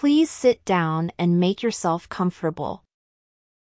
Please sit down and make yourself comfortable.